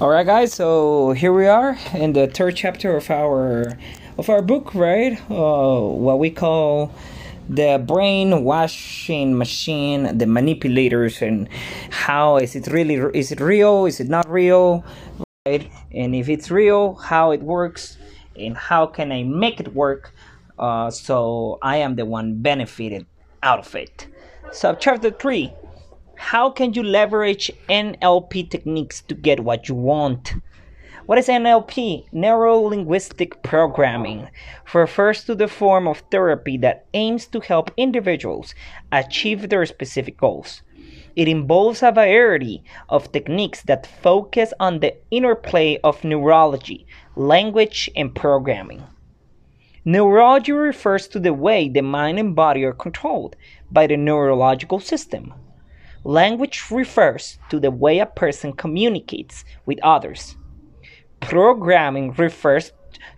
All right, guys. So here we are in the third chapter of our of our book, right? Uh, what we call the brainwashing machine, the manipulators, and how is it really? Is it real? Is it not real? Right? And if it's real, how it works, and how can I make it work? Uh, so I am the one benefited out of it. So chapter three how can you leverage NLP techniques to get what you want? What is NLP? Neuro linguistic programming refers to the form of therapy that aims to help individuals achieve their specific goals. It involves a variety of techniques that focus on the interplay of neurology, language, and programming. Neurology refers to the way the mind and body are controlled by the neurological system. Language refers to the way a person communicates with others. Programming refers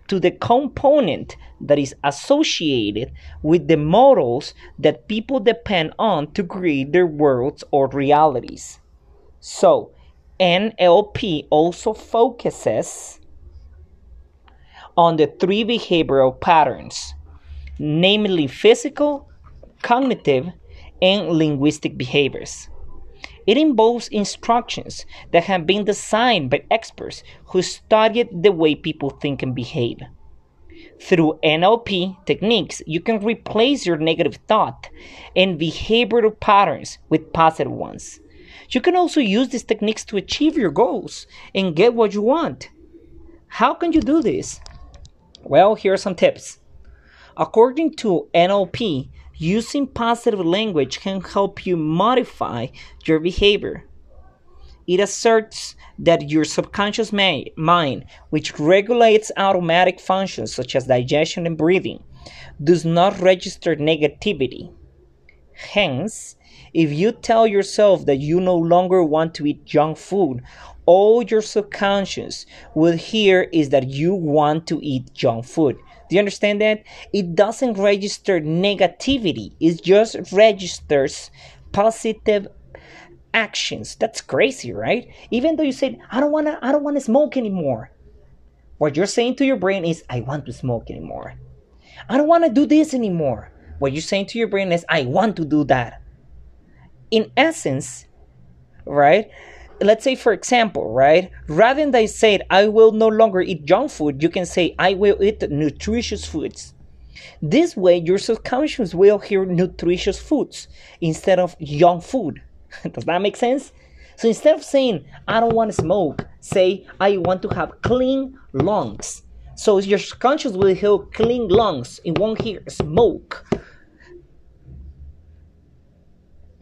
to the component that is associated with the models that people depend on to create their worlds or realities. So, NLP also focuses on the three behavioral patterns, namely physical, cognitive, and linguistic behaviors. It involves instructions that have been designed by experts who studied the way people think and behave. Through NLP techniques, you can replace your negative thought and behavioral patterns with positive ones. You can also use these techniques to achieve your goals and get what you want. How can you do this? Well, here are some tips. According to NLP, Using positive language can help you modify your behavior. It asserts that your subconscious mind, which regulates automatic functions such as digestion and breathing, does not register negativity. Hence, if you tell yourself that you no longer want to eat junk food, all your subconscious will hear is that you want to eat junk food. Do you understand that? It doesn't register negativity, it just registers positive actions. That's crazy, right? Even though you said, I don't wanna I don't wanna smoke anymore. What you're saying to your brain is, I want to smoke anymore. I don't wanna do this anymore. What you're saying to your brain is, I want to do that. In essence, right? Let's say for example right rather than say i will no longer eat junk food you can say i will eat nutritious foods. This way your subconscious will hear nutritious foods instead of junk food. Does that make sense? So instead of saying i don't want to smoke say i want to have clean lungs. So your subconscious will hear clean lungs. It won't hear smoke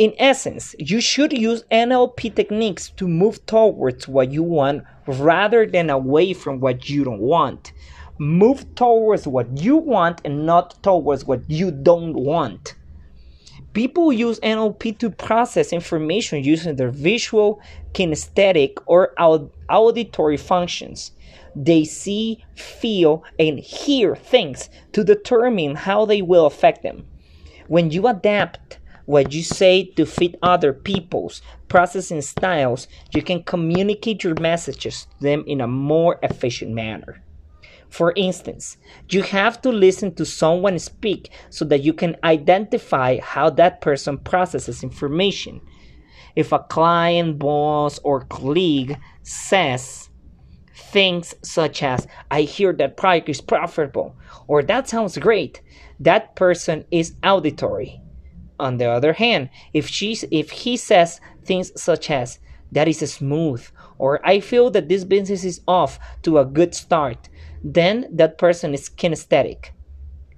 in essence, you should use NLP techniques to move towards what you want rather than away from what you don't want. Move towards what you want and not towards what you don't want. People use NLP to process information using their visual, kinesthetic, or auditory functions. They see, feel, and hear things to determine how they will affect them. When you adapt what you say to fit other people's processing styles, you can communicate your messages to them in a more efficient manner. For instance, you have to listen to someone speak so that you can identify how that person processes information. If a client, boss, or colleague says things such as, I hear that product is profitable, or that sounds great, that person is auditory on the other hand, if she's if he says things such as that is smooth or I feel that this business is off to a good start, then that person is kinesthetic.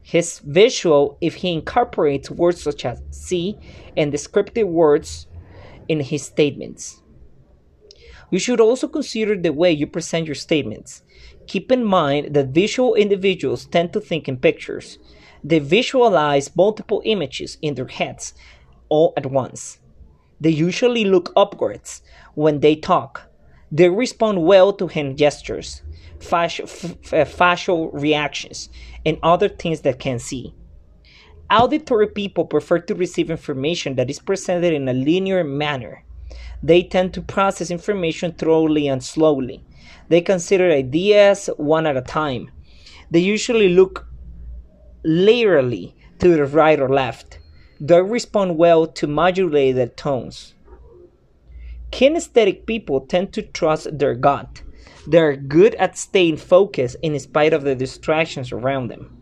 His visual, if he incorporates words such as see and descriptive words in his statements. You should also consider the way you present your statements. Keep in mind that visual individuals tend to think in pictures. They visualize multiple images in their heads all at once. They usually look upwards when they talk. They respond well to hand gestures, uh, facial reactions, and other things that can see. Auditory people prefer to receive information that is presented in a linear manner. They tend to process information thoroughly and slowly. They consider ideas one at a time. They usually look laterally to the right or left. They respond well to modulated tones. Kinesthetic people tend to trust their gut. They're good at staying focused in spite of the distractions around them.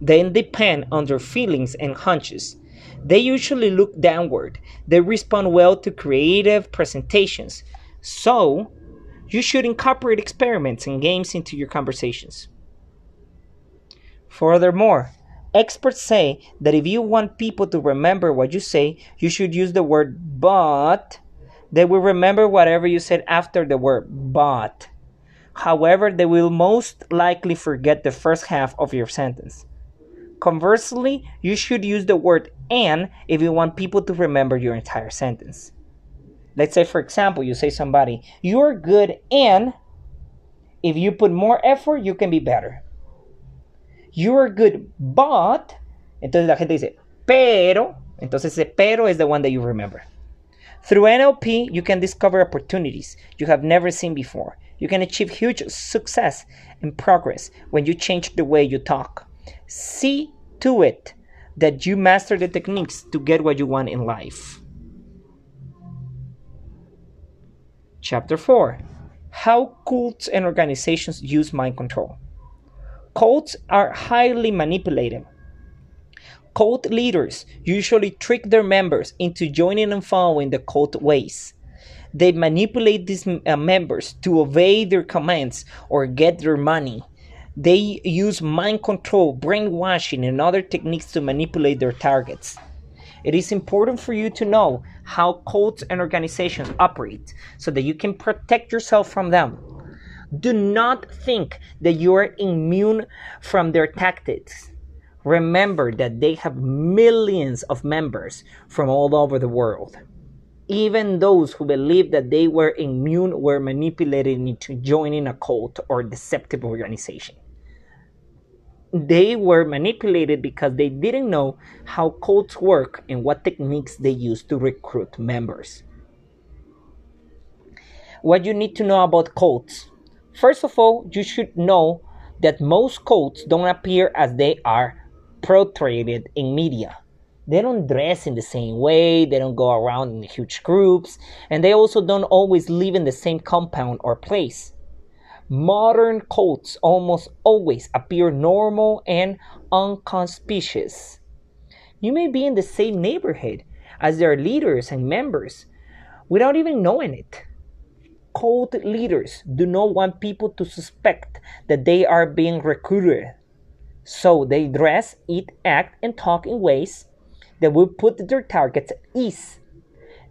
They depend on their feelings and hunches. They usually look downward. They respond well to creative presentations. So, you should incorporate experiments and games into your conversations. Furthermore, experts say that if you want people to remember what you say, you should use the word but. They will remember whatever you said after the word but. However, they will most likely forget the first half of your sentence. Conversely, you should use the word and if you want people to remember your entire sentence. Let's say, for example, you say somebody, you're good and if you put more effort, you can be better. You're good, but. Entonces la gente dice, pero. Entonces ese pero is the one that you remember. Through NLP, you can discover opportunities you have never seen before. You can achieve huge success and progress when you change the way you talk. See to it that you master the techniques to get what you want in life. Chapter 4 How cults and organizations use mind control. Cults are highly manipulative. Cult leaders usually trick their members into joining and following the cult ways. They manipulate these uh, members to obey their commands or get their money. They use mind control, brainwashing, and other techniques to manipulate their targets. It is important for you to know how cults and organizations operate so that you can protect yourself from them. Do not think that you are immune from their tactics. Remember that they have millions of members from all over the world. Even those who believed that they were immune were manipulated into joining a cult or deceptive organization. They were manipulated because they didn't know how cults work and what techniques they use to recruit members. What you need to know about cults. First of all, you should know that most cults don't appear as they are portrayed in media. They don't dress in the same way, they don't go around in huge groups, and they also don't always live in the same compound or place. Modern cults almost always appear normal and unconspicuous. You may be in the same neighborhood as their leaders and members without even knowing it. Cult leaders do not want people to suspect that they are being recruited. So they dress, eat, act, and talk in ways that will put their targets at ease.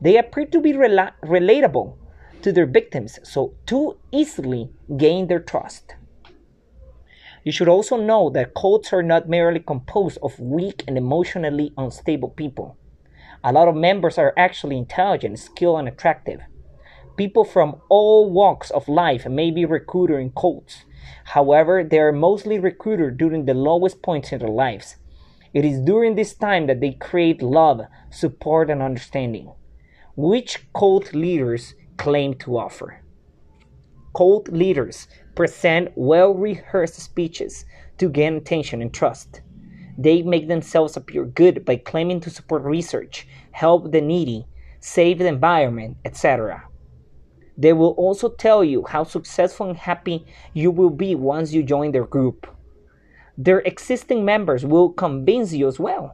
They appear to be rela- relatable to their victims, so too easily gain their trust. You should also know that cults are not merely composed of weak and emotionally unstable people. A lot of members are actually intelligent, skilled, and attractive. People from all walks of life may be recruited in cults. However, they are mostly recruited during the lowest points in their lives it is during this time that they create love, support, and understanding, which cult leaders claim to offer. Cult leaders present well rehearsed speeches to gain attention and trust. They make themselves appear good by claiming to support research, help the needy, save the environment, etc. They will also tell you how successful and happy you will be once you join their group their existing members will convince you as well.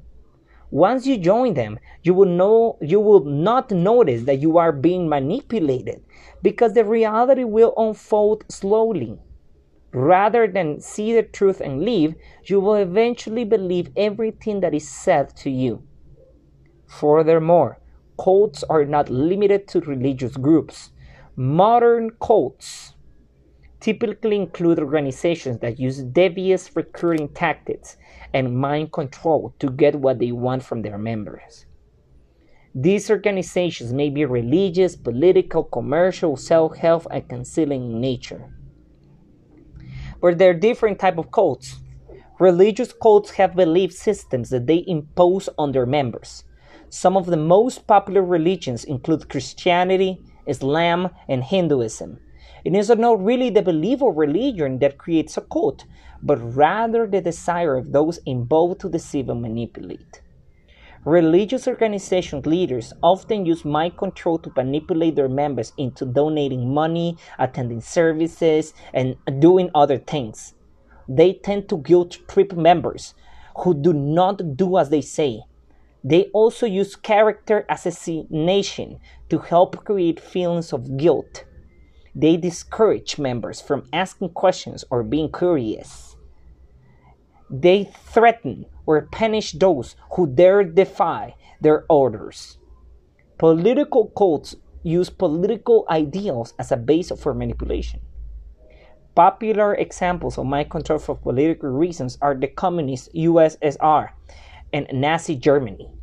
Once you join them, you will know you will not notice that you are being manipulated because the reality will unfold slowly. Rather than see the truth and leave, you will eventually believe everything that is said to you. Furthermore, cults are not limited to religious groups. Modern cults typically include organizations that use devious recruiting tactics and mind control to get what they want from their members. These organizations may be religious, political, commercial, self-help, and concealing in nature. But there are different type of cults. Religious cults have belief systems that they impose on their members. Some of the most popular religions include Christianity, Islam, and Hinduism. It is not really the belief or religion that creates a cult, but rather the desire of those involved to deceive and manipulate. Religious organization leaders often use mind control to manipulate their members into donating money, attending services, and doing other things. They tend to guilt trip members who do not do as they say. They also use character assassination to help create feelings of guilt. They discourage members from asking questions or being curious. They threaten or punish those who dare defy their orders. Political cults use political ideals as a base for manipulation. Popular examples of mind control for political reasons are the communist USSR and Nazi Germany.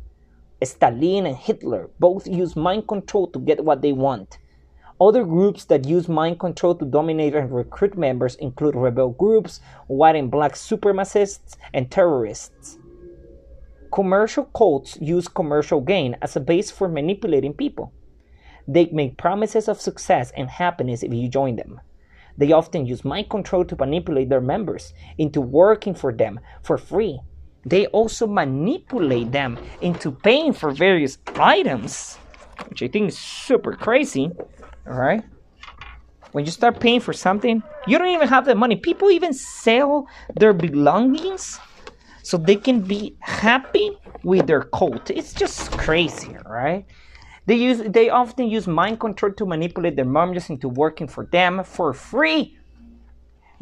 Stalin and Hitler both use mind control to get what they want. Other groups that use mind control to dominate and recruit members include rebel groups, white and black supremacists, and terrorists. Commercial cults use commercial gain as a base for manipulating people. They make promises of success and happiness if you join them. They often use mind control to manipulate their members into working for them for free. They also manipulate them into paying for various items, which I think is super crazy. All right? When you start paying for something, you don't even have the money. People even sell their belongings so they can be happy with their cult. It's just crazy, right? They use they often use mind control to manipulate their members into working for them for free.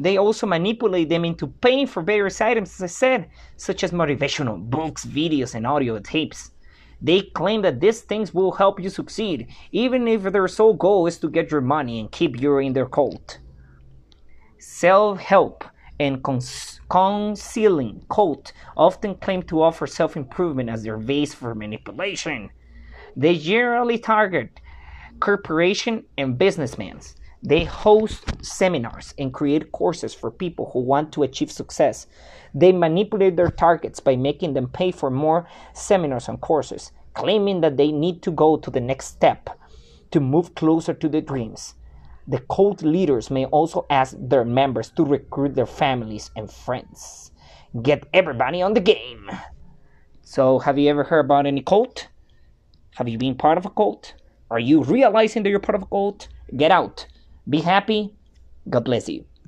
They also manipulate them into paying for various items, as I said, such as motivational books, videos, and audio tapes. They claim that these things will help you succeed, even if their sole goal is to get your money and keep you in their cult. Self help and cons- concealing cult often claim to offer self improvement as their base for manipulation. They generally target corporation and businessmen. They host seminars and create courses for people who want to achieve success. They manipulate their targets by making them pay for more seminars and courses, claiming that they need to go to the next step to move closer to their dreams. The cult leaders may also ask their members to recruit their families and friends. Get everybody on the game. So, have you ever heard about any cult? Have you been part of a cult? Are you realizing that you're part of a cult? Get out. Be happy. God bless you.